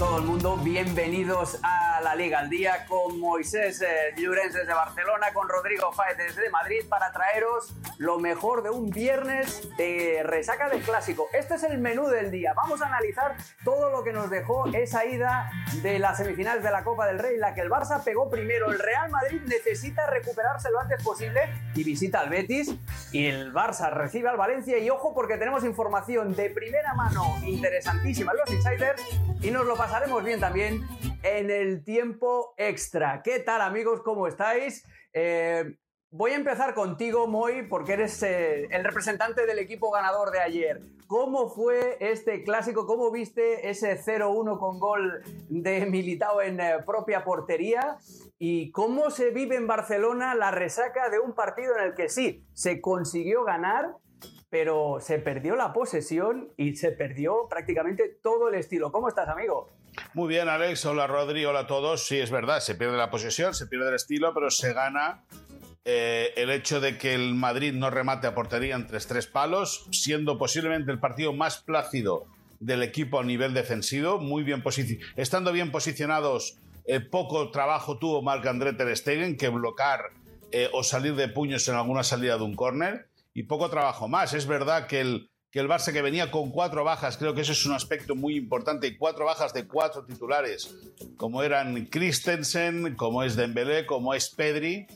todo el mundo, bienvenidos a la Liga al Día con Moisés eh, Llorens desde Barcelona, con Rodrigo Fáez desde Madrid para traeros lo mejor de un viernes de resaca del clásico. Este es el menú del día. Vamos a analizar todo lo que nos dejó esa ida de las semifinales de la Copa del Rey, la que el Barça pegó primero. El Real Madrid necesita recuperarse lo antes posible y visita al Betis. Y el Barça recibe al Valencia. Y ojo, porque tenemos información de primera mano interesantísima los insiders y nos lo pasaremos bien también en el tiempo extra. ¿Qué tal amigos? ¿Cómo estáis? Eh, voy a empezar contigo, Moy, porque eres eh, el representante del equipo ganador de ayer. ¿Cómo fue este clásico? ¿Cómo viste ese 0-1 con gol de Militao en eh, propia portería? ¿Y cómo se vive en Barcelona la resaca de un partido en el que sí, se consiguió ganar, pero se perdió la posesión y se perdió prácticamente todo el estilo. ¿Cómo estás, amigo? Muy bien, Alex. Hola, Rodri. Hola a todos. Sí, es verdad, se pierde la posesión, se pierde el estilo, pero se gana eh, el hecho de que el Madrid no remate a portería entre tres palos, siendo posiblemente el partido más plácido del equipo a nivel defensivo, muy bien estando bien posicionados, eh, poco trabajo tuvo Marc André Ter Stegen que bloquear eh, o salir de puños en alguna salida de un córner y poco trabajo más. Es verdad que el, que el Barça que venía con cuatro bajas, creo que eso es un aspecto muy importante, y cuatro bajas de cuatro titulares, como eran Christensen, como es Dembélé, como es Pedri,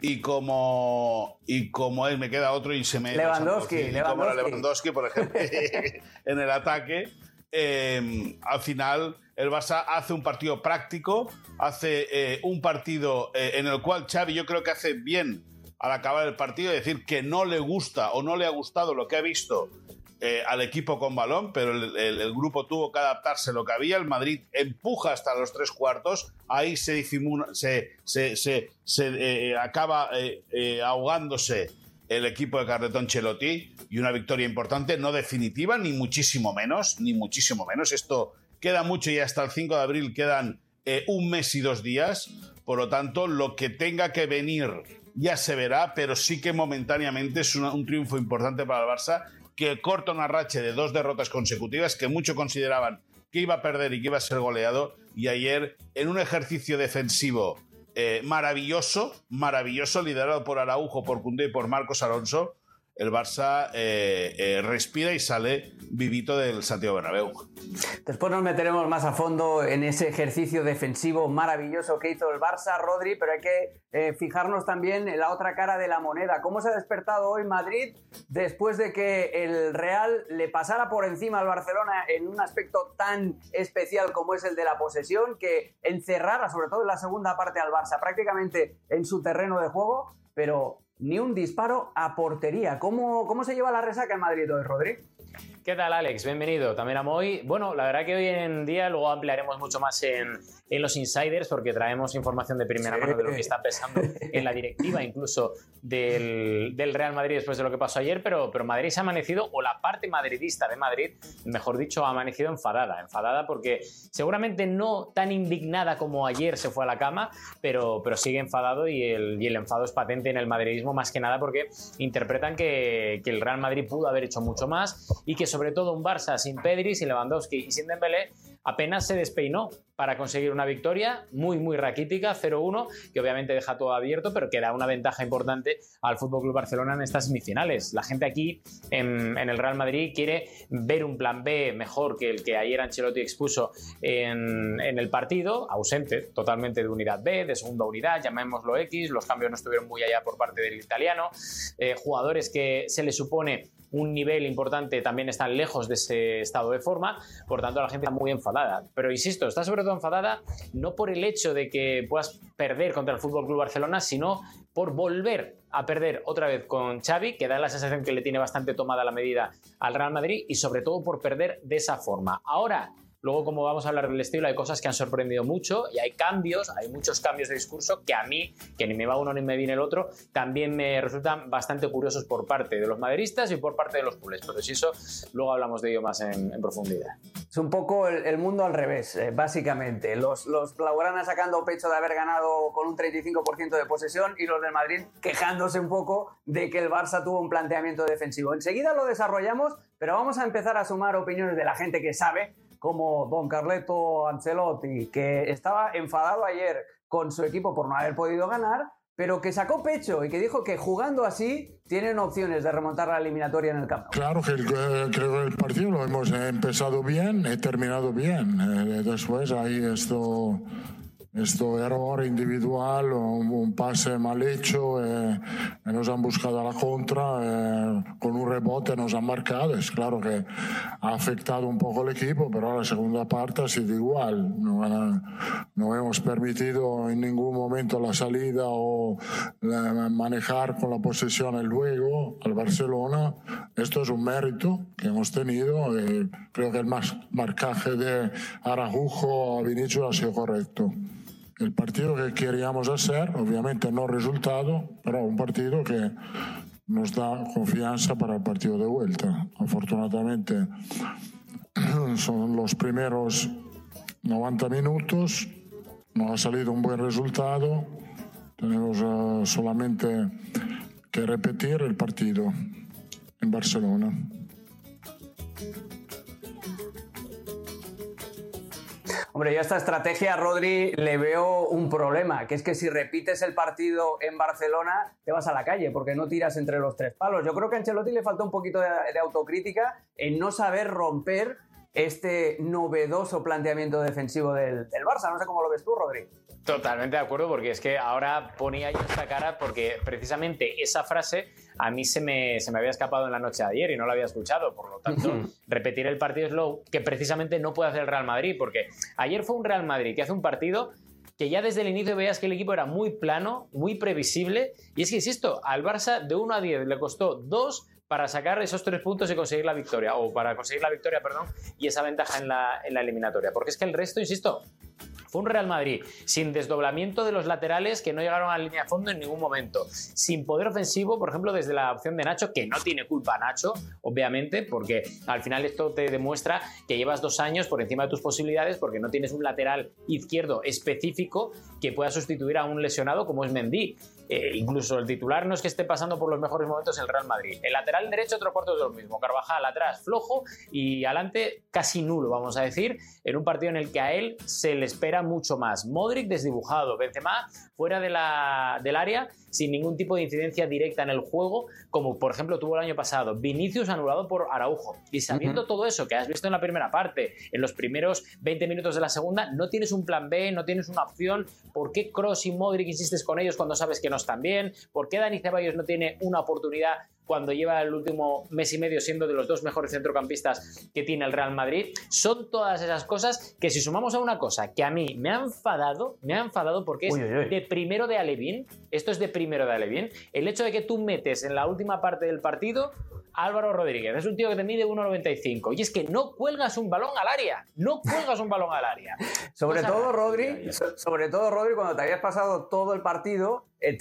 y como y como él me queda otro y se me Lewandowski, Lewandowski. como Lewandowski por ejemplo en el ataque eh, al final el Barça hace un partido práctico hace eh, un partido eh, en el cual Xavi yo creo que hace bien al acabar el partido decir que no le gusta o no le ha gustado lo que ha visto eh, al equipo con balón, pero el, grupo tuvo que adaptarse lo que había. El Madrid empuja hasta los tres cuartos, ahí se, se, se, eh, acaba eh, ahogándose el equipo de Carletón Chelotti y una victoria importante, no definitiva, ni muchísimo menos, ni muchísimo menos. Esto queda mucho y hasta el 5 de abril quedan un mes y dos días. Por lo tanto, lo que tenga que venir ya se verá, pero sí que momentáneamente es un triunfo importante para el Barça que corta una racha de dos derrotas consecutivas que muchos consideraban que iba a perder y que iba a ser goleado. Y ayer, en un ejercicio defensivo eh, maravilloso, maravilloso, liderado por Araujo, por Cundé y por Marcos Alonso, el Barça eh, eh, respira y sale vivito del Santiago Bernabéu. Después nos meteremos más a fondo en ese ejercicio defensivo maravilloso que hizo el Barça, Rodri, pero hay que eh, fijarnos también en la otra cara de la moneda. ¿Cómo se ha despertado hoy Madrid después de que el Real le pasara por encima al Barcelona en un aspecto tan especial como es el de la posesión, que encerrara sobre todo en la segunda parte al Barça prácticamente en su terreno de juego, pero ni un disparo a portería. ¿Cómo, cómo se lleva la resaca en Madrid hoy, Rodri? ¿Qué tal, Alex? Bienvenido también a Moy. Bueno, la verdad que hoy en día luego ampliaremos mucho más en, en los insiders porque traemos información de primera mano de lo que está pensando en la directiva, incluso del, del, Real Madrid después de lo que pasó ayer, pero, pero Madrid se ha amanecido, o la parte madridista de Madrid, mejor dicho, ha amanecido enfadada, enfadada porque seguramente no tan indignada como ayer se fue a la cama, pero, pero sigue enfadado y el, y el enfado es patente en el madridismo más que nada porque interpretan que, que el Real Madrid pudo haber hecho mucho más y que sobre todo un Barça sin Pedri, sin Lewandowski y sin Dembélé apenas se despeinó para conseguir una victoria muy, muy raquítica, 0-1, que obviamente deja todo abierto, pero que da una ventaja importante al Club Barcelona en estas semifinales. La gente aquí en, el Real Madrid quiere ver un plan B mejor que el que ayer Ancelotti expuso en, el partido, ausente totalmente de unidad B, de segunda unidad, llamémoslo X, los cambios no estuvieron muy allá por parte del italiano, eh, jugadores que se le supone un nivel importante también están lejos de ese estado de forma, por tanto la gente está muy enfadada. Pero insisto, está sobre todo enfadada no por el hecho de que puedas perder contra el Fútbol Club Barcelona, sino por volver a perder otra vez con Xavi, que da la sensación que le tiene bastante tomada la medida al Real Madrid y sobre todo por perder de esa forma. Ahora, Luego, como vamos a hablar del estilo, hay cosas que han sorprendido mucho y hay cambios, hay muchos cambios de discurso que a mí, que ni me va uno ni me viene el otro, también me resultan bastante curiosos por parte de los maderistas y por parte de los culés. Pero si eso, luego hablamos de ello más en, profundidad. Es un poco el, mundo al revés, eh, básicamente. Los, los blaugranas sacando pecho de haber ganado con un 35% de posesión y los del Madrid quejándose un poco de que el Barça tuvo un planteamiento defensivo. Enseguida lo desarrollamos, pero vamos a empezar a sumar opiniones de la gente que sabe como Don Carleto Ancelotti, que estaba enfadado ayer con su equipo por no haber podido ganar, pero que sacó pecho y que dijo que jugando así tienen opciones de remontar la eliminatoria en el campo. Claro que el, creo que el partido lo hemos empezado bien y terminado bien. Eh, después ahí esto questo errore individual, un, un pase mal hecho e, e, nos han buscado a la contra, e, con un rebote nos han marcado, es claro que ha afectado un poco el equipo, pero la segunda parte ha sido igual, no, no hemos permitido en ningún momento la salida o la, manejar con la posesión el juego al Barcelona, esto es un mérito que hemos tenido, y creo que el marcaje de Arajujo a Vinicius ha sido correcto el partido que queríamos hacer, obviamente no resultado, pero un partido que nos da confianza para el partido de vuelta. Afortunadamente son los primeros 90 minutos, no ha salido un buen resultado, tenemos uh, solamente que repetir el partido en Barcelona. Hombre, yo a esta estrategia, Rodri, le veo un problema, que es que si repites el partido en Barcelona, te vas a la calle, porque no tiras entre los tres palos. Yo creo que a Ancelotti le falta un poquito de, autocrítica en no saber romper este novedoso planteamiento defensivo del, del Barça. No sé cómo lo ves tú, Rodri. Totalmente de acuerdo, porque es que ahora ponía yo esta cara porque precisamente esa frase a mí se me, se me había escapado en la noche de ayer y no la había escuchado. Por lo tanto, repetir el partido es lo que precisamente no puede hacer el Real Madrid, porque ayer fue un Real Madrid que hace un partido que ya desde el inicio veías que el equipo era muy plano, muy previsible. Y es que, insisto, al Barça de 1 a 10 le costó 2 para sacar esos tres puntos y conseguir la victoria, o para conseguir la victoria, perdón, y esa ventaja en la, en la eliminatoria. Porque es que el resto, insisto, fue un Real Madrid sin desdoblamiento de los laterales que no llegaron a la línea de fondo en ningún momento. Sin poder ofensivo, por ejemplo, desde la opción de Nacho, que no tiene culpa Nacho, obviamente, porque al final esto te demuestra que llevas dos años por encima de tus posibilidades porque no tienes un lateral izquierdo específico que pueda sustituir a un lesionado como es Mendy. Eh, incluso el titular no es que esté pasando por los mejores momentos el Real Madrid. El lateral derecho, otro cuarto de lo mismo. Carvajal atrás, flojo y adelante casi nulo, vamos a decir, en un partido en el que a él se le espera mucho más. Modric desdibujado, Benzema fuera de la, del área sin ningún tipo de incidencia directa en el juego, como por ejemplo tuvo el año pasado. Vinicius anulado por Araujo. Y sabiendo todo eso que has visto en la primera parte, en los primeros 20 minutos de la segunda, no tienes un plan B, no tienes una opción. ¿Por qué Cross y Modric insistes con ellos cuando sabes que no bien? ¿Por qué Dani Ceballos no tiene una oportunidad cuando lleva el último mes y medio siendo de los dos mejores centrocampistas que tiene el Real Madrid. Son todas esas cosas que si sumamos a una cosa que a mí me ha enfadado, me ha enfadado porque es de primero de Alevín, esto es de primero de Alevín, el hecho de que tú metes en la última parte del partido Álvaro Rodríguez. Es un tío que te mide 1,95. Y es que no cuelgas un balón al área. No cuelgas un balón al área. sobre todo, Rodri, sobre todo, Rodri, cuando te habías pasado todo el partido eh,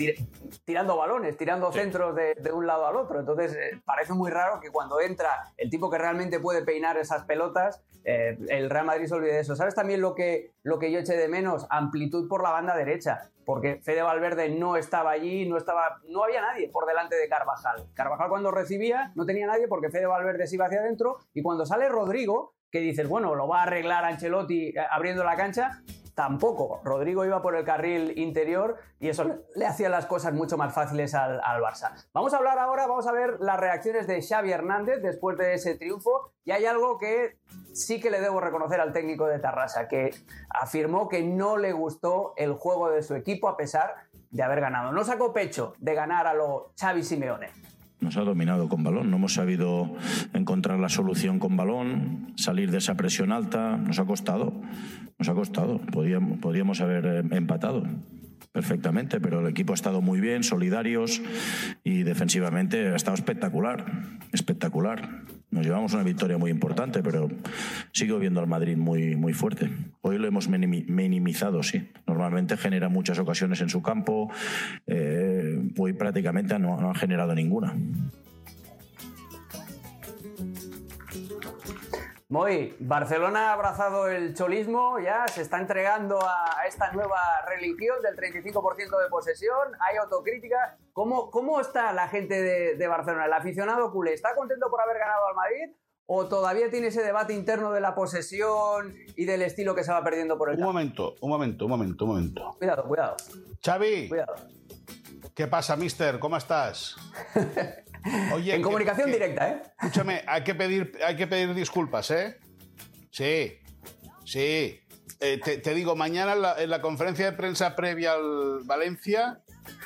tirando balones, tirando centros de, un lado al otro. Entonces, eh, parece muy raro que cuando entra el tipo que realmente puede peinar esas pelotas, eh, el Real Madrid se olvide de eso. ¿Sabes también lo que, lo que yo eché de menos? Amplitud por la banda derecha porque Fede Valverde no estaba allí, no estaba, no había nadie por delante de Carvajal. Carvajal cuando recibía no tenía nadie porque Fede Valverde se iba hacia adentro y cuando sale Rodrigo, que dices, bueno, lo va a arreglar Ancelotti abriendo la cancha, tampoco. Rodrigo iba por el carril interior y eso le hacía las cosas mucho más fáciles al, Barça. Vamos a hablar ahora, vamos a ver las reacciones de Xavi Hernández después de ese triunfo y hay algo que sí que le debo reconocer al técnico de Tarrasa, que afirmó que no le gustó el juego de su equipo a pesar de haber ganado. No sacó pecho de ganar a lo Xavi Simeone. Nos ha dominado con balón, no hemos sabido encontrar la solución con balón, salir de esa presión alta, nos ha costado, nos ha costado, podíamos, podíamos haber eh, empatado perfectamente, pero el equipo ha estado muy bien, solidarios y defensivamente ha estado espectacular, espectacular. Nos llevamos una victoria muy importante, pero sigo viendo al Madrid muy, muy fuerte. Hoy lo hemos minimizado, sí. Normalmente genera muchas ocasiones en su campo, eh, hoy prácticamente no, no ha generado ninguna. Muy, Barcelona ha abrazado el cholismo, ya se está entregando a esta nueva religión del 35% de posesión, hay autocrítica. ¿Cómo, cómo está la gente de, Barcelona? ¿El aficionado culé está contento por haber ganado al Madrid o todavía tiene ese debate interno de la posesión y del estilo que se va perdiendo por el Un campo? momento, un momento, un momento, un momento. Cuidado, cuidado, Xavi, cuidado. ¿Qué pasa, mister? ¿Cómo estás? Oye, En que- comunicación que- directa, ¿eh? Escúchame, hay que pedir, hay que pedir disculpas, ¿eh? Sí, sí. Eh, te, te digo, mañana en la, en la conferencia de prensa previa al Valencia,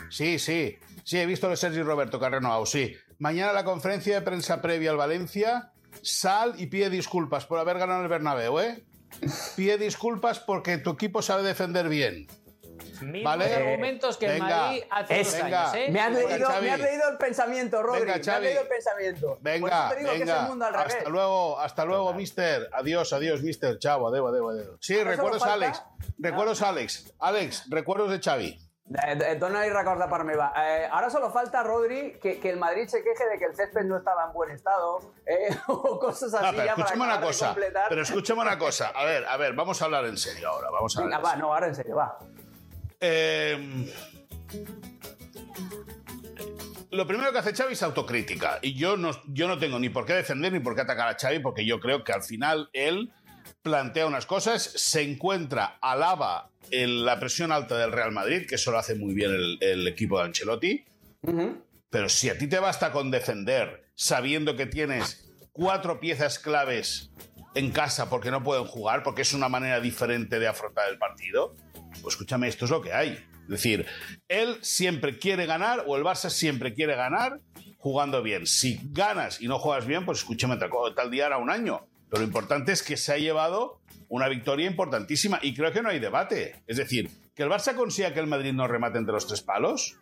sí, sí, sí, he visto de Sergi Roberto renovado, sí. Mañana en la conferencia de prensa previa al Valencia, sal y pide disculpas por haber ganado el Bernabéu, ¿eh? Pide disculpas porque tu equipo sabe defender bien. Mismos Vale. argumentos que el Venga. Madrid hace Es- años, ¿eh? Me has, Venga, leído, me has leído el pensamiento, Rodri. Venga, me has leído el pensamiento. Por Venga, eso te digo que es el mundo al revés. Hasta luego, hasta luego, mister. Adiós, adiós, mister. Chao, adeu, adeu, adeu. Sí, recuerdos Alex. Recuerdos Alex. Alex, recuerdos de Xavi. Eh, eh, Dona y recorda para meva. Eh, ahora solo falta, Rodri, que, que el Madrid se queje de que el césped no estaba en buen estado eh, o cosas así. No, pero escúchame una cosa. completar. Pero escúchame una cosa. A ver, a ver, vamos a hablar en serio ahora. Vamos a Venga, hablar. va, no, ahora en serio, va. Eh, lo primero que hace Xavi es autocrítica. Y yo no, yo no tengo ni por qué defender ni por qué atacar a Xavi, porque yo creo que al final él plantea unas cosas, se encuentra, alaba en la presión alta del Real Madrid, que eso lo hace muy bien el, el equipo de Ancelotti. Pero si a ti te basta con defender sabiendo que tienes cuatro piezas claves en casa porque no pueden jugar, porque es una manera diferente de afrontar el partido, pues escúchame, esto es lo que hay. Es decir, él siempre quiere ganar o el Barça siempre quiere ganar jugando bien. Si ganas y no juegas bien, pues escúchame, tal, día era un año. Pero lo importante es que se ha llevado una victoria importantísima y creo que no hay debate. Es decir, que el Barça consiga que el Madrid no remate entre los tres palos,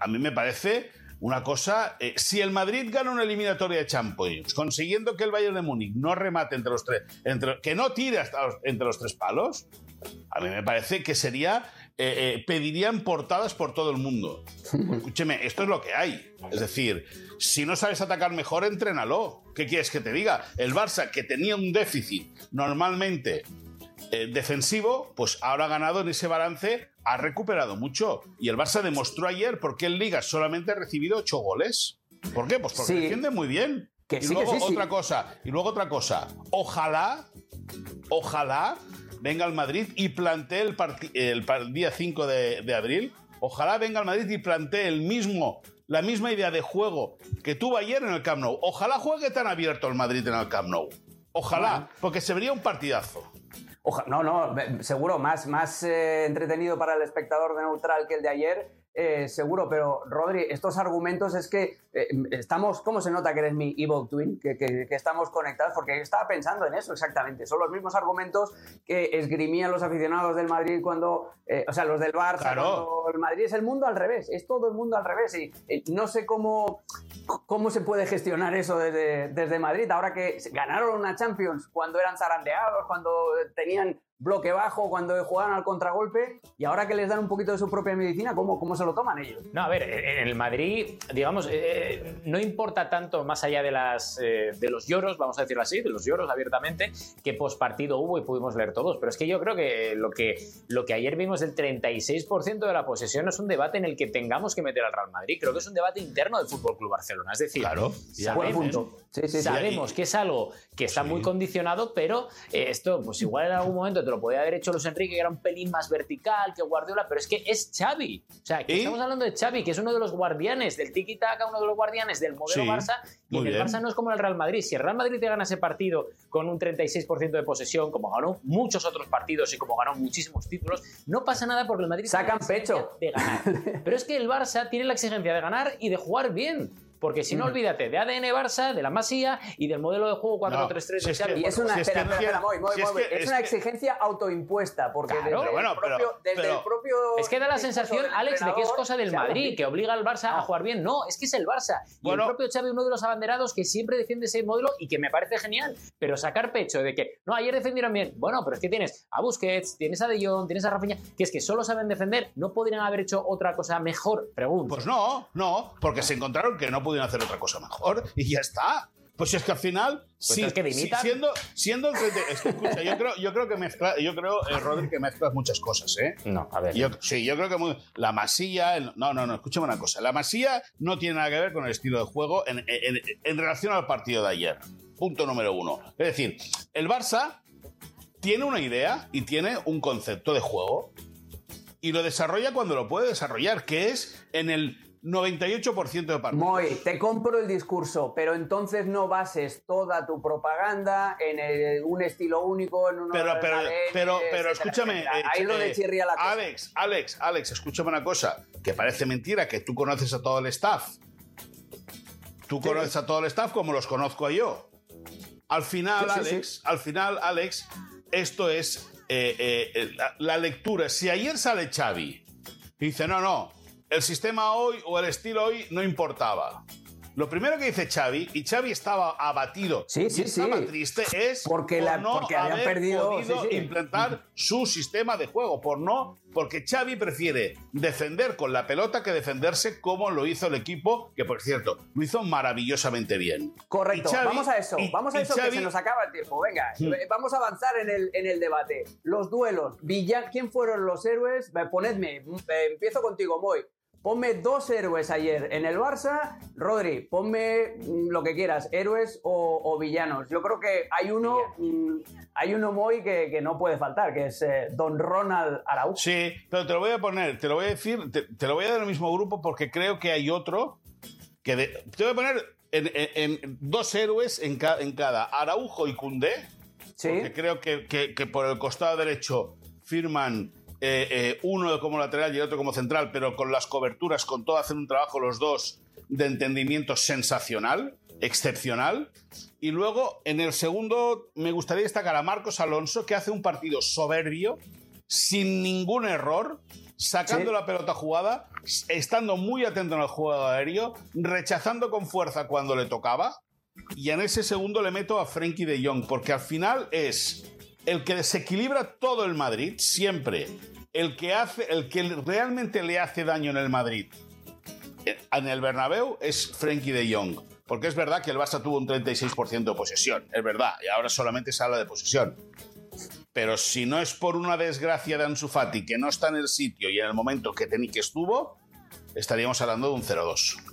a mí me parece una cosa. eh, si el Madrid gana una eliminatoria de Champions, consiguiendo que el Bayern de Múnich no remate entre los tres, entre, que no tire hasta los- entre los tres palos, a mí me parece que sería. eh, eh, pedirían portadas por todo el mundo. Escúcheme, esto es lo que hay. Es decir, si no sabes atacar mejor, entrénalo. ¿Qué quieres que te diga? El Barça, que tenía un déficit normalmente eh, defensivo, pues ahora ha ganado en ese balance, ha recuperado mucho. Y el Barça demostró ayer por qué en Liga solamente ha recibido ocho goles. ¿Por qué? Pues porque Sí. defiende muy bien. Que y sí, que luego sí, sí. otra cosa, y luego otra cosa. Ojalá, ojalá venga al Madrid y plantee el, día 5 de, de abril. Ojalá venga al Madrid y plantee el mismo, la misma idea de juego que tuvo ayer en el Camp Nou. Ojalá juegue tan abierto el Madrid en el Camp Nou. Ojalá, porque se vería un partidazo. Oja- no, no, seguro, más, más eh, entretenido para el espectador de neutral que el de ayer, eh, seguro, pero Rodri, estos argumentos es que eh, estamos, ¿cómo se nota que eres mi Evil Twin? Que, que- que estamos conectados, porque yo estaba pensando en eso exactamente, son los mismos argumentos que esgrimían los aficionados del Madrid cuando, eh, o sea, los del Barça, Claro. cuando el Madrid es el mundo al revés, es todo el mundo al revés y eh, no sé cómo, cómo se puede gestionar eso desde, desde Madrid, ahora que ganaron una Champions cuando eran zarandeados, cuando tenían bloque bajo, cuando jugaban al contragolpe y ahora que les dan un poquito de su propia medicina, ¿cómo, cómo se lo toman ellos? No, a ver, en el Madrid, digamos, eh, no importa tanto más allá de, las, eh, de los lloros, vamos a decirlo así, de los lloros abiertamente, que pospartido hubo y pudimos leer todos. Pero es que yo creo que lo que, lo que ayer vimos del 36% de la posesión es un debate en el que tengamos que meter al Real Madrid. Creo que es un debate interno del Fútbol Club Barcelona. Es decir, Claro. Sabemos, punto. Sí, sí, sí. sabemos que es algo que está Sí. muy condicionado, pero eh, esto, pues igual en algún momento te lo podía haber hecho Luis Enrique, que era un pelín más vertical que Guardiola, pero es que es Xavi. O sea, que ¿Y? estamos hablando de Xavi, que es uno de los guardianes del tiki-taka, uno de los guardianes del modelo Sí, Barça, y en el bien. Barça no es como el Real Madrid. Si el Real Madrid te gana ese partido con un 36% de posesión, como ganó muchos otros partidos y como ganó muchísimos títulos, no pasa nada porque el Madrid Sacan pecho. de ganar. Pero es que el Barça tiene la exigencia de ganar y de jugar bien. Porque si no, olvídate de ADN Barça, de la Masía y del modelo de juego 4-3-3 si de es que- Xavi. Y es una, es una exigencia autoimpuesta, porque Claro. desde, Pero bueno, el propio, pero- desde pero- el propio Es que da la sensación, Alex, de que es cosa del Madrid, que obliga al Barça a Ah. jugar bien. No, es que es el Barça. Y Bueno. el propio Xavi, uno de los abanderados que siempre defiende ese modelo y que me parece genial. Pero sacar pecho de que, no, ayer defendieron bien. Bueno, pero es que tienes a Busquets, tienes a De Jong, tienes a Rafinha, que es que solo saben defender. ¿No podrían haber hecho otra cosa mejor? Pregunto. Pues no, no, porque se encontraron que no pudieron hacer otra cosa mejor y ya está. Pues es que al final, sí, entonces que sí, siendo, siendo el 30 es que, escucha, yo creo, yo creo que mezcla, yo creo, eh, Rodri, que mezclas muchas cosas, ¿eh? No, a ver. Yo, sí, yo creo que muy- la masilla. el- no, no, no, escúchame una cosa. La masilla no tiene nada que ver con el estilo de juego en, en- en relación al partido de ayer. Punto número uno. Es decir, el Barça tiene una idea y tiene un concepto de juego y lo desarrolla cuando lo puede desarrollar, que es en el 98% de partidos. Moy, te compro el discurso, pero entonces no bases toda tu propaganda en el- un estilo único, en un Pero, pero, ADN, pero, pero etcétera, escúchame. etcétera. eh, Ahí es donde eh, chirría la cosa. Alex, Alex, Alex, escúchame una cosa, que parece mentira que tú conoces a todo el staff. Tú Sí. conoces a todo el staff como los conozco yo. Al final, Sí, sí, Alex, al final, Alex, esto es eh, eh, eh, la, la lectura. Si ayer sale Xavi y dice, no, no, el sistema hoy o el estilo hoy no importaba. Lo primero que dice Xavi, y Xavi estaba abatido Sí, sí, y estaba sí. triste, es Porque por la- no porque haber perdido- podido implantar su sistema de juego, por no, porque Xavi prefiere defender con la pelota que defenderse como lo hizo el equipo, que por cierto, lo hizo maravillosamente bien. Correcto, Xavi- vamos a eso, y- vamos a eso que Xavi- se nos acaba el tiempo. Venga, Hmm. eh, vamos a avanzar en el, en el debate. Los duelos, Villa- ¿quién fueron los héroes? Ponedme, mm, eh, empiezo contigo, Moy. Ponme dos héroes ayer en el Barça. Rodri, ponme mm, lo que quieras, héroes o, o villanos. Yo creo que hay uno, mm, hay uno Moy que, que no puede faltar, que es eh, Don Ronald Araujo. Sí, pero te lo voy a poner, te lo voy a decir, te, te lo voy a dar el mismo grupo porque creo que hay otro que de- te voy a poner en, en- en dos héroes en, ca- en cada, Araujo y Cundé, Sí. porque creo que, que- que por el costado derecho firman eh, eh, uno como lateral y el otro como central, pero con las coberturas, con todo, hacen un trabajo los dos de entendimiento sensacional, excepcional. Y luego, en el segundo, me gustaría destacar a Marcos Alonso, que hace un partido soberbio, sin ningún error, sacando Sí. la pelota jugada, estando muy atento en el juego aéreo, rechazando con fuerza cuando le tocaba. Y en ese segundo le meto a Frenkie de Jong, porque al final es el que desequilibra todo el Madrid, siempre. El que, hace, el que realmente le hace daño en el Madrid, en el Bernabéu, es Frenkie de Jong. Porque es verdad que el Barça tuvo un 36% de posesión, es verdad, y ahora solamente se habla de posesión. Pero si no es por una desgracia de Ansu Fati que no está en el sitio y en el momento que, que estuvo, estaríamos hablando de un 0-2.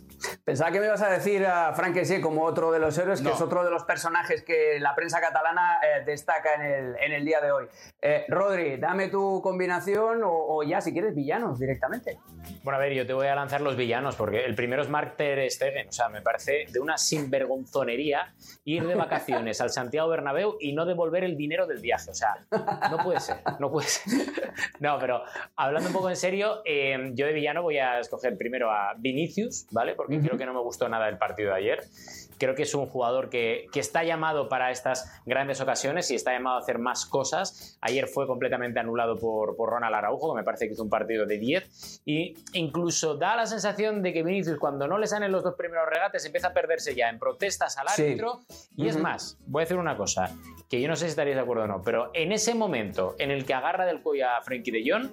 Pensaba que me ibas a decir a Frank Kessie como otro de los héroes, No. que es otro de los personajes que la prensa catalana eh, destaca en el, en el día de hoy. Eh, Rodri, dame tu combinación o, o ya, si quieres, villanos directamente. Bueno, a ver, yo te voy a lanzar los villanos, porque el primero es Mark Ter Stegen. O sea, me parece de una sinvergonzonería ir de vacaciones al Santiago Bernabéu y no devolver el dinero del viaje. O sea, no puede ser, no puede ser. No, pero hablando un poco en serio, eh, yo de villano voy a escoger primero a Vinicius, ¿vale? Porque creo que no me gustó nada el partido de ayer. Creo que es un jugador que, que está llamado para estas grandes ocasiones y está llamado a hacer más cosas. Ayer fue completamente anulado por, por Ronald Araujo, que me parece que hizo un partido de 10. Y incluso da la sensación de que Vinicius, cuando no le salen los dos primeros regates, empieza a perderse ya en protestas al Sí. árbitro. Y es Ujú. más, voy a decir una cosa, que yo no sé si estaréis de acuerdo o no, pero en ese momento en el que agarra del cuello a Frenkie de Jong,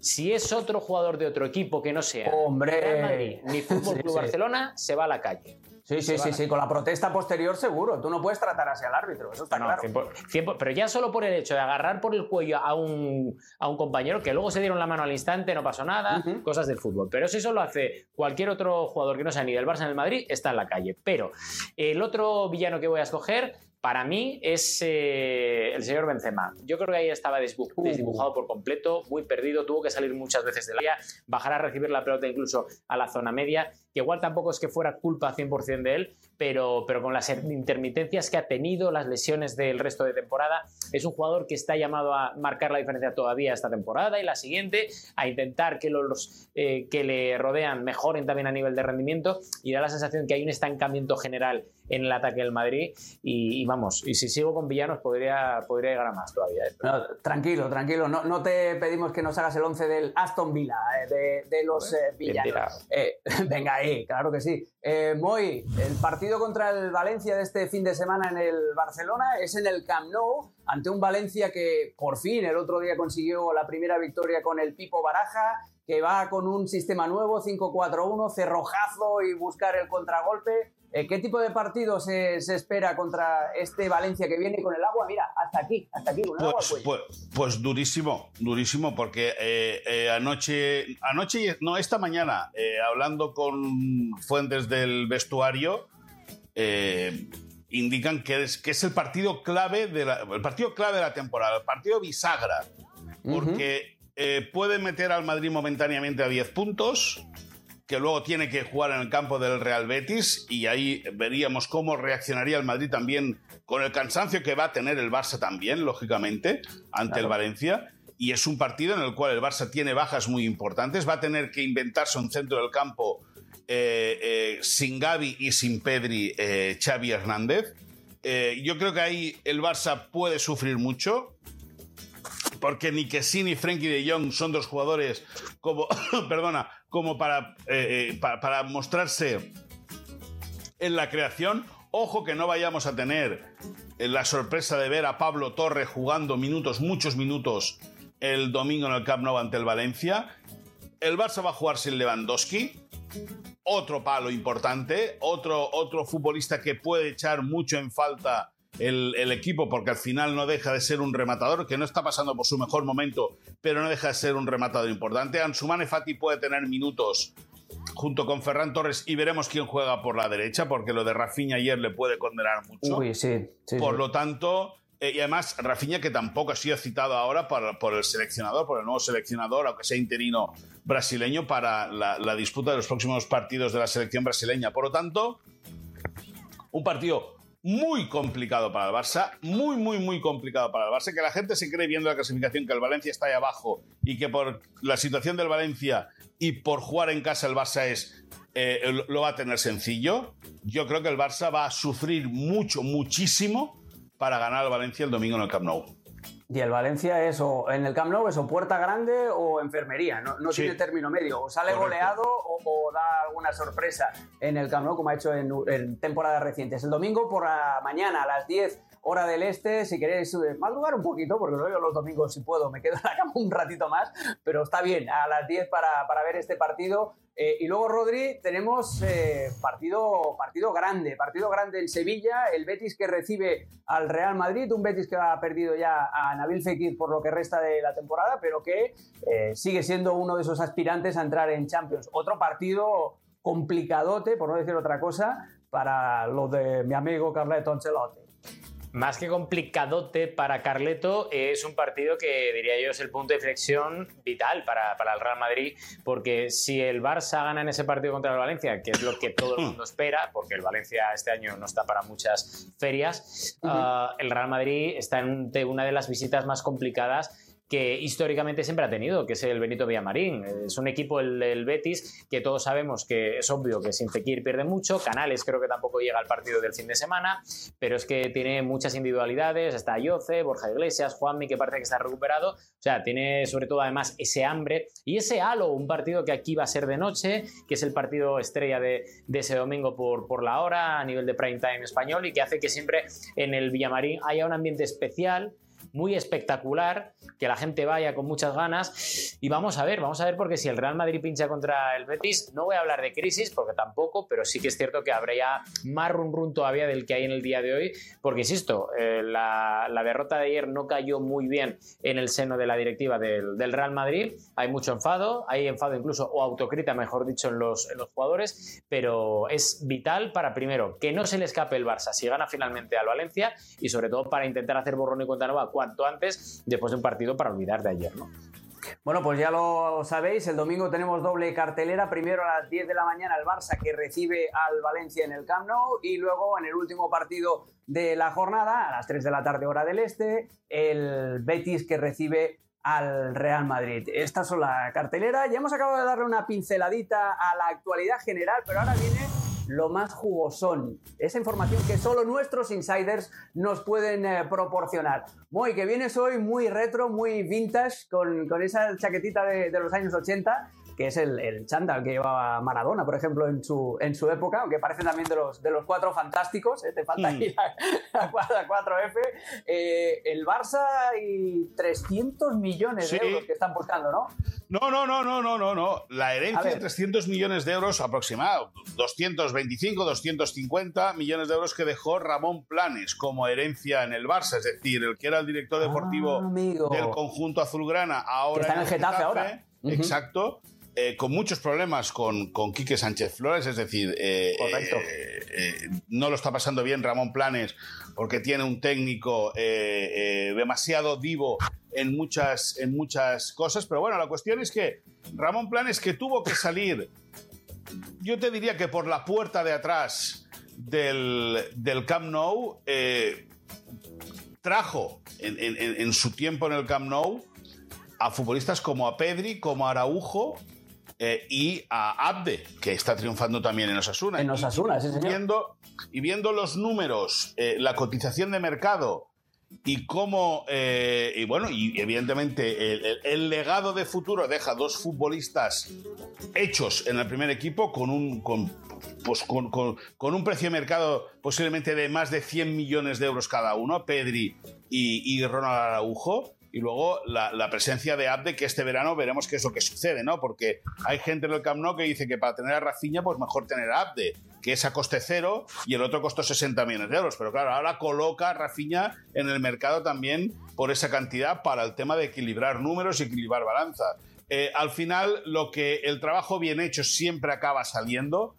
si es otro jugador de otro equipo que no sea Hombre. Real Madrid ni Fútbol Club sí. Barcelona, se va a la calle. Sí, sí, sí, sí, con la protesta posterior seguro. Tú no puedes tratar así al árbitro, eso está No, claro. 100%, 100%, pero ya solo por el hecho de agarrar por el cuello a un, a un compañero que luego se dieron la mano al instante, no pasó nada, cosas del fútbol. Pero si eso lo hace cualquier otro jugador que no sea ni del Barça ni del Madrid, está en la calle. Pero el otro villano que voy a escoger, para mí, es eh, el señor Benzema. Yo creo que ahí estaba desbu- Uh. desdibujado por completo, muy perdido, tuvo que salir muchas veces del área, bajar a recibir la pelota incluso a la zona media, que igual tampoco es que fuera culpa 100% de él, pero, pero con las intermitencias que ha tenido, las lesiones del resto de temporada, es un jugador que está llamado a marcar la diferencia todavía esta temporada y la siguiente, a intentar que los eh, que le rodean mejoren también a nivel de rendimiento y da la sensación que hay un estancamiento general en el ataque del Madrid y, y vamos, y si sigo con villanos podría, podría llegar a más todavía. ¿eh? No, tranquilo, tranquilo. No, no te pedimos que nos hagas el 11 del Aston Villa, eh, de, de los eh, villanos. Eh, venga claro que sí. Eh, Moy, el partido contra el Valencia de este fin de semana en el Barcelona es en el Camp Nou, ante un Valencia que por fin el otro día consiguió la primera victoria con el Pipo Baraja, que va con un sistema nuevo, 5-4-1, cerrojazo y buscar el contragolpe. Eh, ¿Qué tipo de partido se, se espera contra este Valencia que viene con el agua? Mira, hasta aquí, hasta aquí, con el agua Pues, cuello. pues, pues durísimo, durísimo, porque eh, eh, anoche, anoche, no, esta mañana, eh, hablando con fuentes del vestuario, indican que es, que es el partido clave de la, el partido clave de la temporada, el partido bisagra, porque eh, puede meter al Madrid momentáneamente a 10 puntos, que luego tiene que jugar en el campo del Real Betis y ahí veríamos cómo reaccionaría el Madrid también con el cansancio que va a tener el Barça también, lógicamente, ante el Valencia. Y es un partido en el cual el Barça tiene bajas muy importantes, va a tener que inventarse un centro del campo eh, eh, sin Gaby y sin Pedri, eh, Xavi Hernández. yo creo que ahí el Barça puede sufrir mucho porque ni Kessin ni Frenkie de Jong son dos jugadores como, perdona, como para, eh, eh, para, mostrarse en la creación. Ojo que no vayamos a tener eh, la sorpresa de ver a Pablo Torre jugando minutos, muchos minutos, el domingo en el Camp Nou ante el Valencia. El Barça va a jugar sin Lewandowski, otro palo importante, otro, otro futbolista que puede echar mucho en falta el, equipo, porque al final no deja de ser un rematador, que no está pasando por su mejor momento, pero no deja de ser un rematador importante. Ansumane Fati puede tener minutos junto con Ferran Torres y veremos quién juega por la derecha, porque lo de Rafinha ayer le puede condenar mucho. por lo tanto, eh, y además Rafinha que tampoco ha sido citado ahora por, el seleccionador, por el nuevo seleccionador, aunque sea interino brasileño, para la disputa de los próximos partidos de la selección brasileña. Por lo tanto, un partido muy complicado para el Barça, muy, muy, muy complicado para el Barça, que la gente se cree viendo la clasificación que el Valencia está ahí abajo y que por la situación del Valencia y por jugar en casa el Barça es eh, lo va a tener sencillo. Yo creo que el Barça va a sufrir mucho, muchísimo para ganar al Valencia el domingo en el Camp Nou. Y el Valencia es o en el Camp Nou es o puerta grande o enfermería, no, no tiene término medio. O sale goleado o, da alguna sorpresa en el Camp Nou, como ha hecho en, en temporadas recientes. El domingo por la mañana a las 10 hora del este, si queréis eh, madrugar un poquito, porque yo los domingos si puedo me quedo en la cama un ratito más, pero está bien, a las 10 para, para ver este partido. Eh, y luego, Rodri, tenemos eh, partido, partido grande, partido grande en Sevilla, el Betis que recibe al Real Madrid, un Betis que ha perdido ya a Nabil Fekir por lo que resta de la temporada, pero que sigue siendo uno de esos aspirantes a entrar en Champions. Otro partido complicadote, por no decir otra cosa, para lo de mi amigo Carleto Ancelotti más que complicadote para Carleto, es un partido que diría yo es el punto de flexión vital para, el Real Madrid, porque si el Barça gana en ese partido contra el Valencia, que es lo que todo el mundo espera, porque el Valencia este año no está para muchas ferias, ah, el Real Madrid está en una de las visitas más complicadas que históricamente siempre ha tenido, que es el Benito Villamarín. Es un equipo, el, Betis, que todos sabemos que es obvio que sin Fekir pierde mucho. Canales creo que tampoco llega al partido del fin de semana, pero es que tiene muchas individualidades. Está Yoce, Borja Iglesias, Juanmi, que parece que está recuperado. O sea, tiene sobre todo además ese hambre y ese halo, un partido que aquí va a ser de noche, que es el partido estrella de, ese domingo por, por la hora a nivel de prime time español y que hace que siempre en el Villamarín haya un ambiente especial muy espectacular, que la gente vaya con muchas ganas. Y vamos a ver, vamos a ver, porque si el Real Madrid pincha contra el Betis, no voy a hablar de crisis, porque tampoco, pero sí que es cierto que habría más run run todavía del que hay en el día de hoy, porque insisto, eh, la, derrota de ayer no cayó muy bien en el seno de la directiva del, Real Madrid. Hay mucho enfado, hay enfado incluso, o autocrita, mejor dicho, en los, en los jugadores, pero es vital para, primero, que no se le escape el Barça si gana finalmente al Valencia y sobre todo para intentar hacer borrón y cuenta nueva cuanto antes, después de un partido para olvidar de ayer, ¿no? Bueno, pues ya lo sabéis, el domingo tenemos doble cartelera, primero a las 10 de la mañana el Barça que recibe al Valencia en el Camp Nou y luego en el último partido de la jornada, a las 3 de la tarde hora del Este, el Betis que recibe al Real Madrid. Estas son la cartelera, ya hemos acabado de darle una pinceladita a la actualidad general, pero ahora viene lo más jugosón. Esa información que solo nuestros insiders nos pueden eh, proporcionar. Muy, que vienes hoy muy retro, muy vintage, con, esa chaquetita de, de los años 80 que es el, el chándal que llevaba Maradona, por ejemplo, en su, en su época, aunque parece también de los, de los cuatro fantásticos, ¿eh? te falta mm. ir a, 4F. Eh, el Barça y 300 millones de euros que están buscando, ¿no? No, no, no, no, no, no, no. La herencia de 300 millones de euros aproximado, 225, 250 millones de euros que dejó Ramón Planes como herencia en el Barça, es decir, el que era el director deportivo ah, del conjunto azulgrana, ahora está en el Getafe, ahora. Exacto. Eh, con muchos problemas con, con Quique Sánchez Flores, es decir, eh, eh, no lo está pasando bien Ramón Planes porque tiene un técnico demasiado divo en muchas, en muchas cosas, pero bueno, la cuestión es que Ramón Planes que tuvo que salir, yo te diría que por la puerta de atrás del, del Camp Nou, trajo en, su tiempo en el Camp Nou a futbolistas como a Pedri, como a Araujo eh, y a Abde, que está triunfando también en Osasuna. En Osasuna, sí, señor. Y viendo, y viendo los números, eh, la cotización de mercado y cómo, eh, y bueno, y evidentemente el, legado de futuro deja dos futbolistas hechos en el primer equipo con un, con, pues con, con, un precio de mercado posiblemente de más de 100 millones de euros cada uno, Pedri y, y Ronald Araujo. Y luego la, presencia de Abde, que este verano veremos qué es lo que sucede, ¿no? Porque hay gente en el Camp Nou que dice que para tener a Rafinha, pues mejor tener a Abde, que es a coste cero y el otro costó 60 millones de euros. Pero claro, ahora coloca a Rafinha en el mercado también por esa cantidad para el tema de equilibrar números y equilibrar balanza. Eh, al final, lo que el trabajo bien hecho siempre acaba saliendo.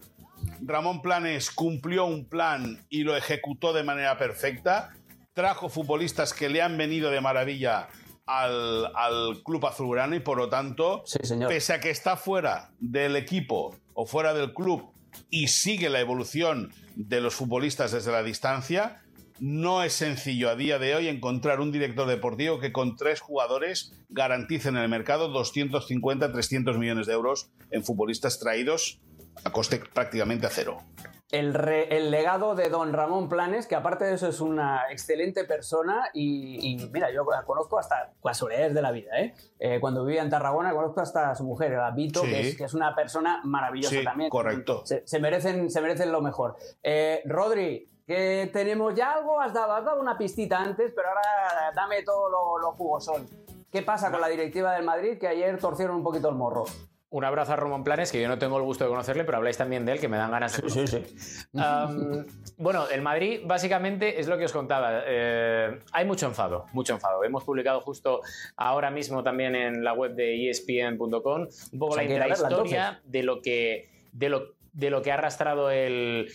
Ramón Planes cumplió un plan y lo ejecutó de manera perfecta. Trajo futbolistas que le han venido de maravilla al, club azulgrana y por lo tanto, pese a que está fuera del equipo o fuera del club y sigue la evolución de los futbolistas desde la distancia, no es sencillo a día de hoy encontrar un director deportivo que con tres jugadores garantice en el mercado 250, 300 millones de euros en futbolistas traídos a coste prácticamente a cero. El, legado de don Ramón Planes, que aparte de eso es una excelente persona y, mira, yo la conozco hasta casualidades de la vida, ¿eh? ¿eh? Cuando vivía en Tarragona conozco hasta a su mujer, la Vito, que, es, una persona maravillosa sí, también. correcto. Se, merecen, se merecen lo mejor. Eh, Rodri, que tenemos ya algo, has dado, has dado una pistita antes, pero ahora dame todo lo, lo jugosón. ¿Qué pasa con la directiva del Madrid que ayer torcieron un poquito el morro? Un abrazo a Román Planes, que yo no tengo el gusto de conocerle, pero habláis también de él, que me dan ganas de Sí, sí, sí. bueno, el Madrid básicamente es lo que os contaba. Eh, hay mucho enfado, mucho enfado. Hemos publicado justo ahora mismo también en la web de espn.com un poco la intrahistoria de lo que de lo de lo que ha arrastrado el,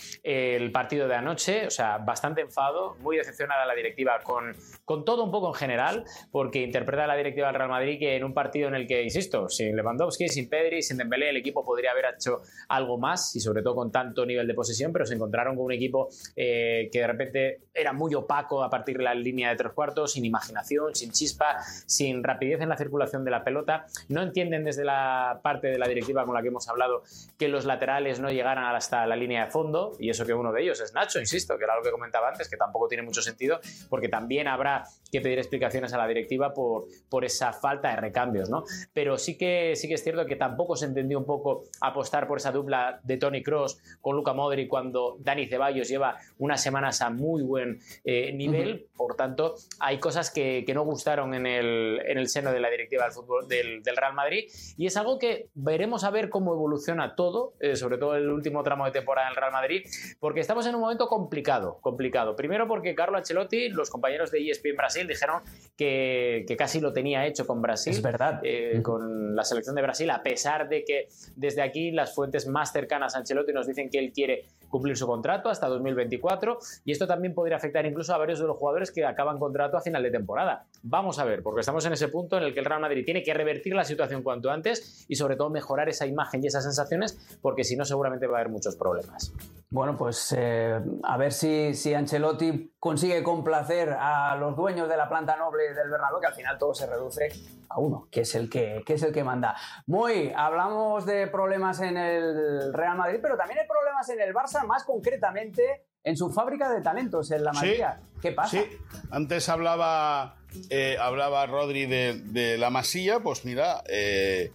partido de anoche, o sea, bastante enfado, muy decepcionada la directiva con, con todo un poco en general, porque interpreta la directiva del Real Madrid que en un partido en el que, insisto, sin Lewandowski, sin Pedri, sin Dembélé, el equipo podría haber hecho algo más y sobre todo con tanto nivel de posesión, pero se encontraron con un equipo eh, que de repente era muy opaco a partir de la línea de tres cuartos, sin imaginación, sin chispa, sin rapidez en la circulación de la pelota. No entienden desde la parte de la directiva con la que hemos hablado que los laterales no llegaran hasta la línea de fondo, y eso que uno de ellos es Nacho, insisto, que era lo que comentaba antes, que tampoco tiene mucho sentido, porque también habrá que pedir explicaciones a la directiva por, por esa falta de recambios, ¿no? Pero sí que, sí que es cierto que tampoco se entendió un poco apostar por esa dupla de Tony Cross con Luca Modri cuando Dani Ceballos lleva unas semanas a muy buen eh, nivel, por tanto, hay cosas que, que, no gustaron en el, en el seno de la directiva del fútbol del, del, Real Madrid, y es algo que veremos a ver cómo evoluciona todo, eh, sobre todo el último tramo de temporada en el Real Madrid, porque estamos en un momento complicado, complicado. Primero porque Carlo Ancelotti, los compañeros de ESPN Brasil dijeron que, casi lo tenía hecho con Brasil. Es verdad. Eh, con la selección de Brasil, a pesar de que desde aquí las fuentes más cercanas a Ancelotti nos dicen que él quiere cumplir su contrato hasta 2024 y esto también podría afectar incluso a varios de los jugadores que acaban contrato a final de temporada. Vamos a ver, porque estamos en ese punto en el que el Real Madrid tiene que revertir la situación cuanto antes y sobre todo mejorar esa imagen y esas sensaciones porque si no seguramente va a haber muchos problemas. Bueno, pues eh, a ver si, si Ancelotti consigue complacer a los dueños de la planta noble del Bernabéu, que al final todo se reduce a uno, que es el que, que es el que manda. Muy, hablamos de problemas en el Real Madrid, pero también hay problemas en el Barça, más concretamente en su fábrica de talentos, en la Masía. ¿Qué pasa? Sí, antes hablaba, eh, hablaba Rodri de, la Masía, pues mira, eh,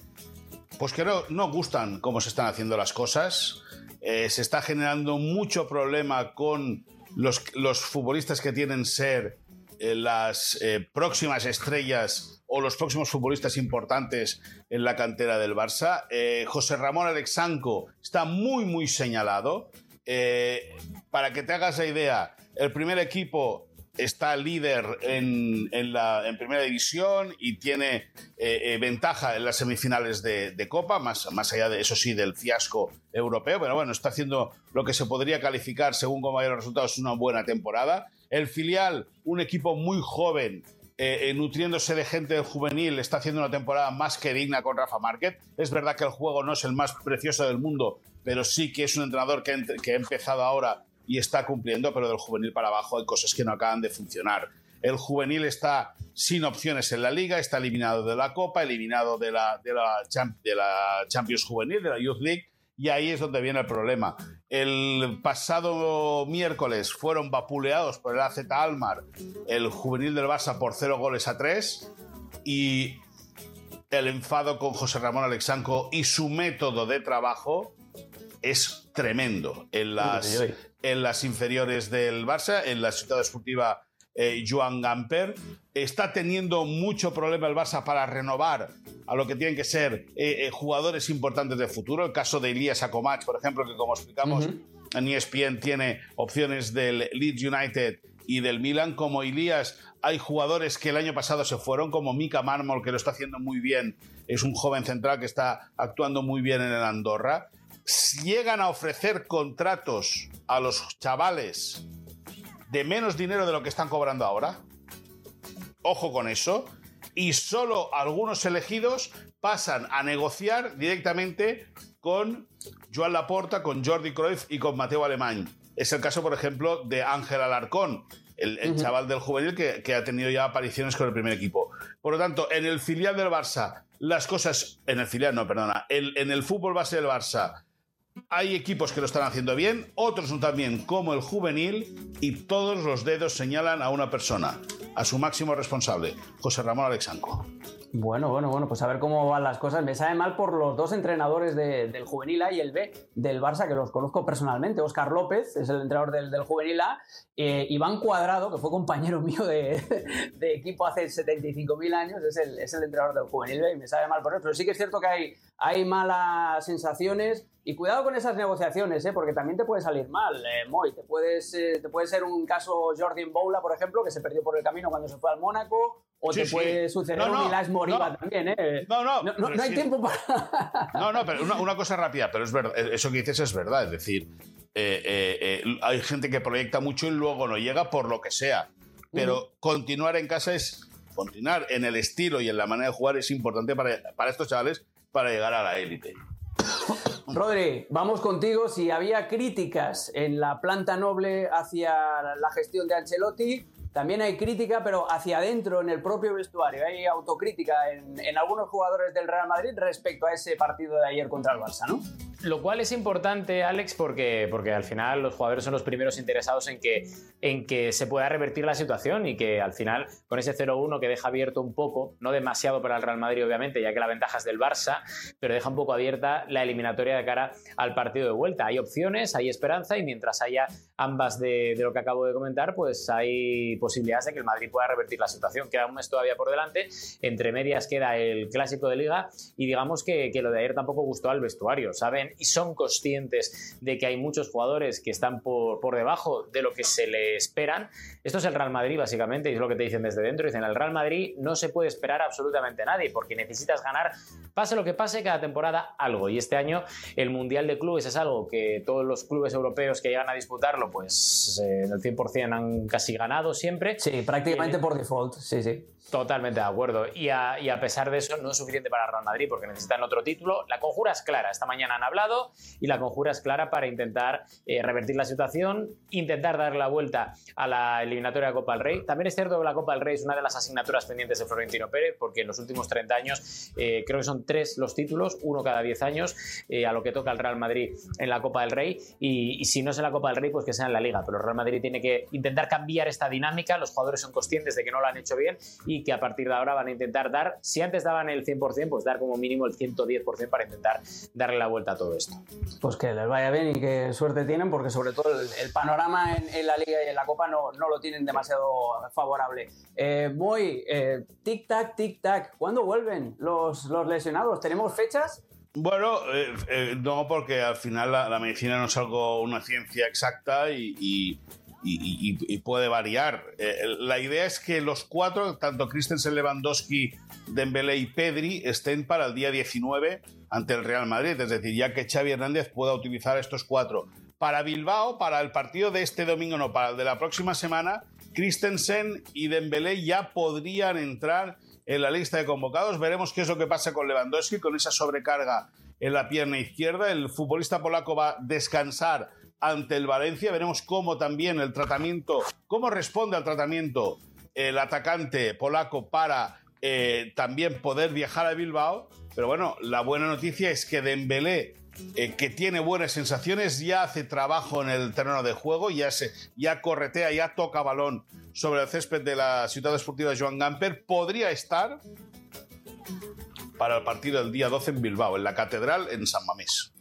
pues que no, no, gustan cómo se están haciendo las cosas. Eh, se está generando mucho problema con los, los futbolistas que tienen ser las próximas estrellas o los próximos futbolistas importantes en la cantera del Barça. José Ramón Alexanco está muy, muy señalado. Para que te hagas la idea, el primer equipo está líder en, la, en primera división y tiene eh, ventaja en las semifinales de, Copa, más, más allá de eso sí del fiasco europeo, pero bueno, está haciendo lo que se podría calificar, según como los resultados, una buena temporada. El filial, un equipo muy joven, nutriéndose de gente juvenil, está haciendo una temporada más que digna con Rafa Márquez. Es verdad que el juego no es el más precioso del mundo, pero sí que es un entrenador que, ha empezado ahora y está cumpliendo, pero del juvenil para abajo hay cosas que no acaban de funcionar. El juvenil está sin opciones en la liga, está eliminado de la Copa, eliminado de la, de la, de la Champions Juvenil, de la Youth League, y ahí es donde viene el problema. El pasado miércoles fueron vapuleados por el AZ Almar, el juvenil del Barça, por cero goles a tres, y el enfado con José Ramón Alexanco y su método de trabajo es tremendo. En las, en las inferiores del Barça, en la ciudad esportiva eh, Joan Gamper, está teniendo mucho problema el Barça para renovar a lo que tienen que ser eh, eh, jugadores importantes de futuro. El caso de Elías Akomach, por ejemplo, que como explicamos en ESPN tiene opciones del Leeds United y del Milan. Como Elías, hay jugadores que el año pasado se fueron, como Mika Marmol, que lo está haciendo muy bien. Es un joven central que está actuando muy bien en el Andorra llegan a ofrecer contratos a los chavales de menos dinero de lo que están cobrando ahora, ojo con eso, y solo algunos elegidos pasan a negociar directamente con Joan Laporta, con Jordi Cruyff y con Mateo Alemán. Es el caso, por ejemplo, de Ángel Alarcón, el, chaval del juvenil que, ha tenido ya apariciones con el primer equipo. Por lo tanto, en el filial del Barça, las cosas. En el filial, no, perdona. en el fútbol base del Barça, hay equipos que lo están haciendo bien, otros no tan bien como el juvenil y todos los dedos señalan a una persona, a su máximo responsable, José Ramón Alexanco. Bueno, bueno, bueno, pues a ver cómo van las cosas. Me sabe mal por los dos entrenadores del Juvenil A y el B del Barça, que los conozco personalmente. Oscar López es el entrenador del, Juvenil A. Eh, Iván Cuadrado, que fue compañero mío de, equipo hace 75.000 años, es el, es el, entrenador del Juvenil B y me sabe mal por eso. Pero sí que es cierto que hay, hay malas sensaciones. Y cuidado con esas negociaciones, ¿eh? porque también te puede salir mal, eh, Moy. Te, puedes, eh, te puede ser un caso Jordan Boula, por ejemplo, que se perdió por el camino cuando se fue al Mónaco, o te puede suceder un Milas Moriba también, ¿eh? No, no. No, hay tiempo para. no, no, pero una, cosa rápida, pero es verdad, eso que dices es verdad. Es decir, eh, eh, eh, hay gente que proyecta mucho y luego no llega por lo que sea. Pero continuar en casa es. Continuar en el estilo y en la manera de jugar es importante para, para estos chavales para llegar a la élite. Rodri, vamos contigo. Si había críticas en la planta noble hacia la gestión de Ancelotti, también hay crítica, pero hacia adentro, en el propio vestuario. Hay autocrítica en, algunos jugadores del Real Madrid respecto a ese partido de ayer contra el Barça, ¿no? Lo cual es importante, Alex, porque, porque al final los jugadores son los primeros interesados en que, en que se pueda revertir la situación y que al final con ese 0-1 que deja abierto un poco, no demasiado para el Real Madrid obviamente, ya que la ventaja es del Barça, pero deja un poco abierta la eliminatoria de cara al partido de vuelta. Hay opciones, hay esperanza y mientras haya ambas de, lo que acabo de comentar, pues hay posibilidades de que el Madrid pueda revertir la situación. Queda un mes todavía por delante, entre medias queda el clásico de liga y digamos que, que lo de ayer tampoco gustó al vestuario, ¿saben? y son conscientes de que hay muchos jugadores que están por, por debajo de lo que se le esperan. Esto es el Real Madrid, básicamente, y es lo que te dicen desde dentro. Dicen, el Real Madrid no se puede esperar absolutamente nadie, porque necesitas ganar, pase lo que pase, cada temporada algo. Y este año el Mundial de Clubes es algo que todos los clubes europeos que llegan a disputarlo, pues en el 100% han casi ganado siempre. Sí, prácticamente por default, sí, sí. Totalmente de acuerdo. Y a, y a, pesar de eso, no es suficiente para Real Madrid porque necesitan otro título. La conjura es clara. Esta mañana han hablado y la conjura es clara para intentar eh, revertir la situación, intentar dar la vuelta a la eliminatoria de Copa del Rey. También es cierto que la Copa del Rey es una de las asignaturas pendientes de Florentino Pérez porque en los últimos 30 años eh, creo que son tres los títulos, uno cada 10 años, eh, a lo que toca el Real Madrid en la Copa del Rey. Y, y si no es en la Copa del Rey, pues que sea en la Liga. Pero el Real Madrid tiene que intentar cambiar esta dinámica. Los jugadores son conscientes de que no lo han hecho bien y que a partir de ahora van a intentar dar, si antes daban el 100%, pues dar como mínimo el 110% para intentar darle la vuelta a todo esto. Pues que les vaya bien y que suerte tienen, porque sobre todo el, panorama en, la Liga y en la Copa no, no lo tienen demasiado favorable. Eh, voy, eh, tic-tac, tic-tac, ¿cuándo vuelven los, los lesionados? ¿Tenemos fechas? Bueno, eh, no, porque al final la, medicina no es algo, una ciencia exacta y, y, puede variar. Eh, la idea es que los cuatro, tanto Christensen, Lewandowski, Dembélé y Pedri, estén para el día 19 ante el Real Madrid. Es decir, ya que Xavi Hernández pueda utilizar estos cuatro. Para Bilbao, para el partido de este domingo, no, para el de la próxima semana, Christensen y Dembélé ya podrían entrar en la lista de convocados. Veremos qué es lo que pasa con Lewandowski, con esa sobrecarga en la pierna izquierda. El futbolista polaco va a descansar ante el Valencia. Veremos cómo también el tratamiento, cómo responde al tratamiento el atacante polaco para eh, también poder viajar a Bilbao. Pero bueno, la buena noticia es que Dembélé, eh, que tiene buenas sensaciones, ya hace trabajo en el terreno de juego, ya, se, ya corretea, ya toca balón sobre el césped de la Ciudad Esportiva Joan Gamper. Podría estar para el partido del día 12 en Bilbao, en la Catedral, en San Mamés.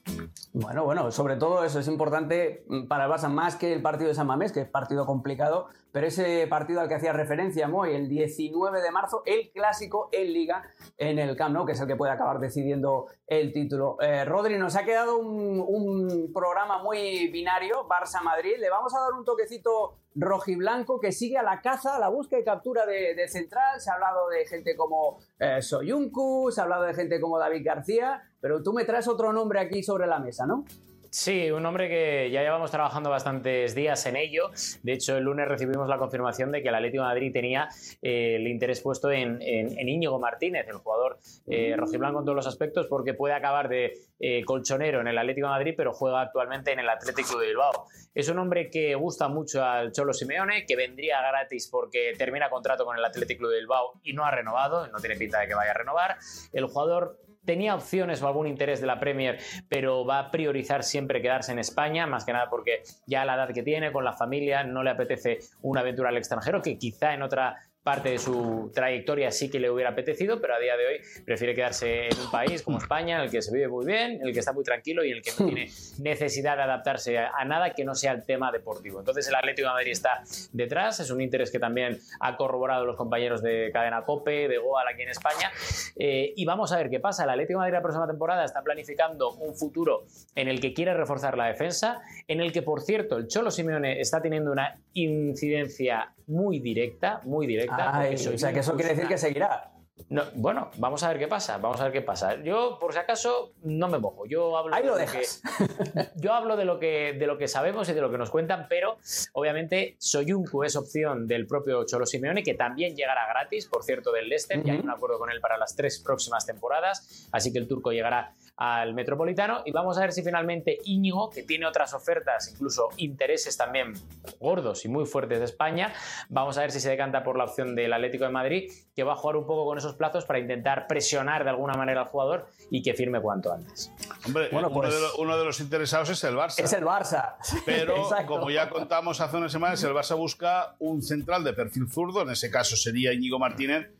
Bueno, bueno, sobre todo eso es importante para el Barça más que el partido de San Mamés, que es partido complicado, pero ese partido al que hacía referencia Moy, el 19 de marzo, el clásico en Liga en el Camp Nou, que es el que puede acabar decidiendo el título. Eh, Rodri, nos ha quedado un, programa muy binario, Barça-Madrid. Le vamos a dar un toquecito rojiblanco que sigue a la caza, a la búsqueda y captura de, Central. Se ha hablado de gente como eh, Soyuncu, se ha hablado de gente como David García, pero tú me traes otro nombre aquí sobre la mesa, ¿no? Sí, un hombre que ya llevamos trabajando bastantes días en ello. De hecho, el lunes recibimos la confirmación de que el Atlético de Madrid tenía eh, el interés puesto en, Íñigo Martínez, el jugador eh, rojiblanco en todos los aspectos, porque puede acabar de eh, colchonero en el Atlético de Madrid, pero juega actualmente en el Atlético de Bilbao. Es un hombre que gusta mucho al Cholo Simeone, que vendría gratis porque termina contrato con el Atlético de Bilbao y no ha renovado, no tiene pinta de que vaya a renovar. El jugador tenía opciones o algún interés de la Premier, pero va a priorizar siempre quedarse en España, más que nada porque ya la edad que tiene, con la familia, no le apetece una aventura al extranjero, que quizá en otra parte de su trayectoria sí que le hubiera apetecido, pero a día de hoy prefiere quedarse en un país como España, en el que se vive muy bien, en el que está muy tranquilo y en el que no tiene necesidad de adaptarse a nada que no sea el tema deportivo. Entonces el Atlético de Madrid está detrás, es un interés que también ha corroborado los compañeros de Cadena Cope, de Goal aquí en España, eh, y vamos a ver qué pasa. El Atlético de Madrid la próxima temporada está planificando un futuro en el que quiere reforzar la defensa, en el que, por cierto, el Cholo Simeone está teniendo una incidencia muy directa, muy directa. o sea, que eso quiere decir que seguirá. No, bueno, vamos a ver qué pasa, vamos a ver qué pasa. Yo, por si acaso, no me mojo. Yo hablo Ahí lo dejas. yo hablo de lo, que, de lo que sabemos y de lo que nos cuentan, pero obviamente Soyuncu es opción del propio Cholo Simeone, que también llegará gratis, por cierto, del Leicester. Ya hay un acuerdo con él para las tres próximas temporadas, así que el turco llegará al Metropolitano. Y vamos a ver si finalmente Íñigo, que tiene otras ofertas, incluso intereses también gordos y muy fuertes de España, vamos a ver si se decanta por la opción del Atlético de Madrid, que va a jugar un poco con esos plazos para intentar presionar de alguna manera al jugador y que firme cuanto antes. Hombre, bueno, pues, uno, de los interesados es el Barça. Es el Barça. Pero como ya contamos hace unas semanas, el Barça busca un central de perfil zurdo, en ese caso sería Íñigo Martínez,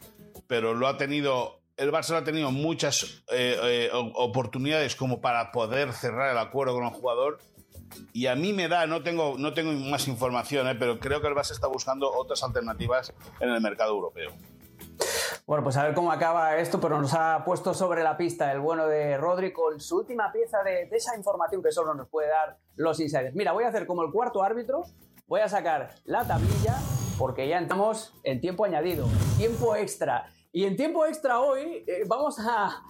pero lo ha tenido el Barça ha tenido muchas eh, eh, oportunidades como para poder cerrar el acuerdo con el jugador. Y a mí me da, no tengo, no tengo más información, eh, pero creo que el Barça está buscando otras alternativas en el mercado europeo. Bueno, pues a ver cómo acaba esto, pero nos ha puesto sobre la pista el bueno de Rodri con su última pieza de, de esa información que solo nos puede dar los insiders. Mira, voy a hacer como el cuarto árbitro, voy a sacar la tablilla porque ya estamos en tiempo añadido, tiempo extra. Y en tiempo extra hoy eh, vamos a,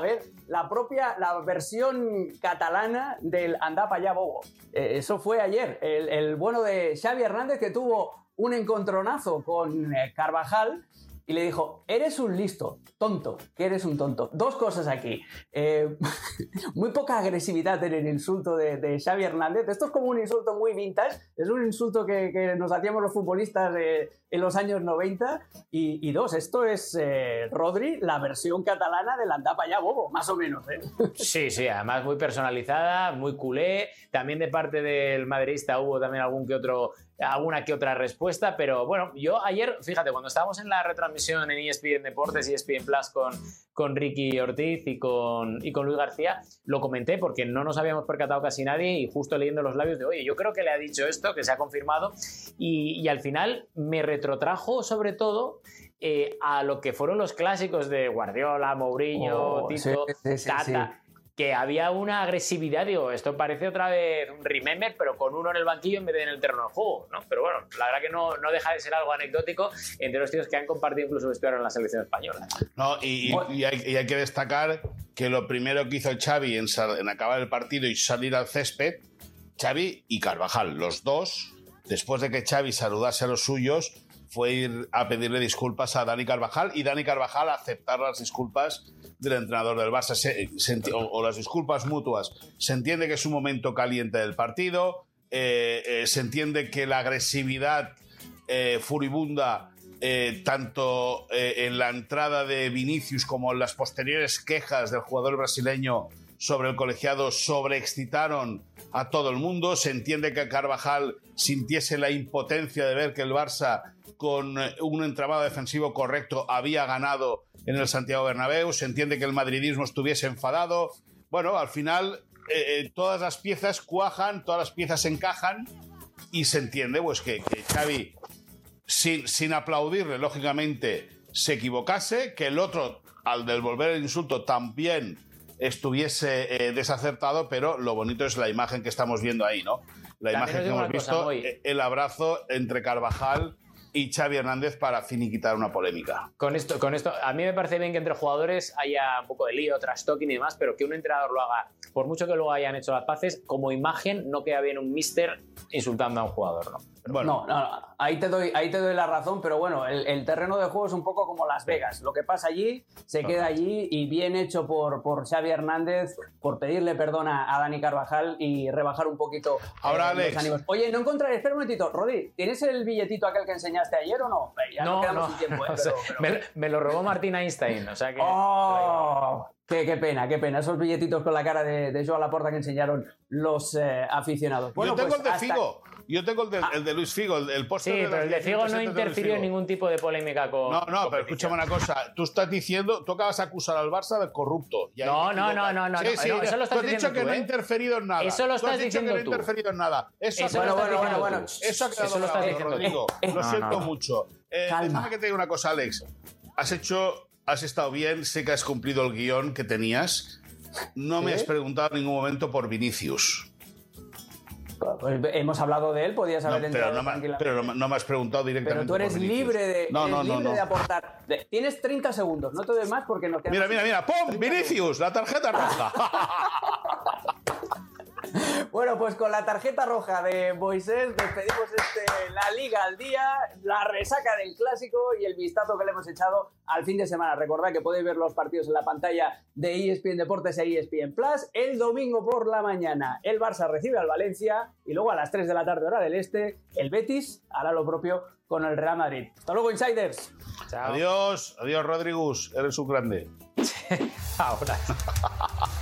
ver la propia, la versión catalana del Andapa ya Bobo. Eh, eso fue ayer, el, bueno de Xavi Hernández que tuvo un encontronazo con eh, Carvajal y le dijo, eres un listo, tonto, que eres un tonto. Dos cosas aquí. Eh, muy poca agresividad en el insulto de, Xavi Hernández. Esto es como un insulto muy vintage, es un insulto que, nos hacíamos los futbolistas en los años 90. Y, dos, esto es eh, Rodri, la versión catalana del Andapa ya bobo, más o menos. ¿eh? Sí, sí, además muy personalizada, muy culé. También de parte del madridista hubo también algún que otro alguna que otra respuesta, pero bueno, yo ayer, fíjate, cuando estábamos en la retransmisión en ESPN Deportes y ESPN Plus con, con Ricky Ortiz y con, y con Luis García, lo comenté porque no nos habíamos percatado casi nadie y justo leyendo los labios de, oye, yo creo que le ha dicho esto, que se ha confirmado, y, al final me retrotrajo sobre todo eh, a lo que fueron los clásicos de Guardiola, Mourinho, oh, Tito, Tata que había una agresividad, digo, esto parece otra vez un remember, pero con uno en el banquillo en vez de en el terreno de juego, ¿no? Pero bueno, la verdad que no, no deja de ser algo anecdótico entre los tíos que han compartido incluso vestuario en la selección española. No, y, y- y hay, y hay que destacar que lo primero que hizo Xavi en, en acabar el partido y salir al césped, Xavi y Carvajal, los dos, después de que Xavi saludase a los suyos, fue ir a pedirle disculpas a Dani Carvajal y Dani Carvajal a aceptar las disculpas del entrenador del Barça o, las disculpas mutuas. Se entiende que es un momento caliente del partido, eh, eh, se entiende que la agresividad eh, furibunda tanto en la entrada de Vinicius como en las posteriores quejas del jugador brasileño sobre el colegiado sobreexcitaron a todo el mundo. Se entiende que Carvajal sintiese la impotencia de ver que el Barça con eh, un entramado defensivo correcto había ganado en el Santiago Bernabéu. Se entiende que el madridismo estuviese enfadado. Bueno, al final eh, eh, todas las piezas cuajan, todas las piezas encajan y se entiende pues que, que Xavi sin, sin aplaudirle, lógicamente, se equivocase, que el otro, al devolver el insulto, también estuviese eh, desacertado, pero lo bonito es la imagen que estamos viendo ahí, ¿no? La También imagen que hemos cosa, visto, Moy. eh, el abrazo entre Carvajal y Xavi Hernández para finiquitar una polémica. Con esto, con esto, a mí me parece bien que entre jugadores haya un poco de lío, trash talking y demás, pero que un entrenador lo haga, por mucho que luego hayan hecho las paces, como imagen no queda bien un mister insultando a un jugador, ¿no? Bueno, No, no, no, ahí te doy, ahí te doy la razón, pero bueno, el, el terreno de juego es un poco como Las Vegas. Lo que pasa allí se queda allí y bien hecho por, por Xavi Hernández por pedirle perdón a, a Dani Carvajal y rebajar un poquito eh, Ahora, los Alex. ánimos. Oye, no encontraré, espera un momentito, Rodri, ¿tienes el billetito aquel que enseñaste ayer o no? Eh, Ya no, quedamos sin tiempo, ¿eh? pero- pero- Me, me lo robó Martín Einstein, o sea que... ¡Oh! Qué, qué pena, qué pena. Esos billetitos con la cara de, de Joan Laporta que enseñaron los eh, aficionados. yo tengo pues el de Figo. Yo tengo el de, el de Luis Figo, el, el póster Sí, de pero el de Figo no 170 de Luis interfirió en ningún tipo de polémica con... No, no, con pero escúchame una cosa. Tú estás diciendo, tú acabas de acusar al Barça de corrupto. Y No, no, no, no, no, Sí, sí, no, eso lo estás tú has dicho que tú, no ha ¿eh? interferido en nada. Eso lo Tú estás diciendo que no tú. ha interferido en nada. Eso, Eso estás grabado. diciendo tú. Eso ha quedado Eso lo estás diciendo tú. Rodrigo. Lo no, siento mucho. Eh, Calma. déjame que te diga una cosa, Alex. Has hecho, has estado bien, sé que has cumplido el guion que tenías. No me has preguntado en ningún momento por Vinicius. Pues hemos hablado de él, podías No, haber pero, entrado no me, tranquilamente. pero no, no me has preguntado directamente Pero tú eres libre de, No, eres no, no, libre no. de aportar. De- Tienes 30 segundos, no te doy más porque nos quedamos. Mira, mira, mira. ¡Pum! Vinicius, la tarjeta roja. Bueno, pues con la tarjeta roja de Moisés despedimos este, la Liga al día, la resaca del clásico y el vistazo que le hemos echado al fin de semana. Recordad que podéis ver los partidos en la pantalla de ESPN Deportes e ESPN Plus. El domingo por la mañana el Barça recibe al Valencia y luego a las 3 de la tarde hora del Este el Betis hará lo propio con el Real Madrid. Hasta luego, Insiders. Chao. adiós, adiós, Rodrigus. Eres un grande. Ahora.